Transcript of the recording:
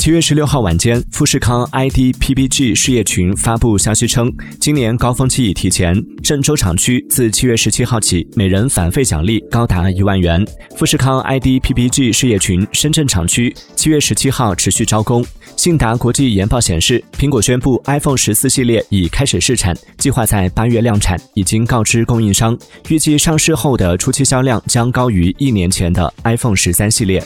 七月十六号晚间富士康 idpbg 事业群发布消息称今年高峰期已提前郑州厂区自七月十七号起每人返费奖励高达一万元。富士康 idpbg 事业群深圳厂区七月十七号持续招工。信达国际研报显示苹果宣布 iphone 十四系列已开始试产计划在八月量产已经告知供应商。预计上市后的初期销量将高于一年前的 iphone 十三系列。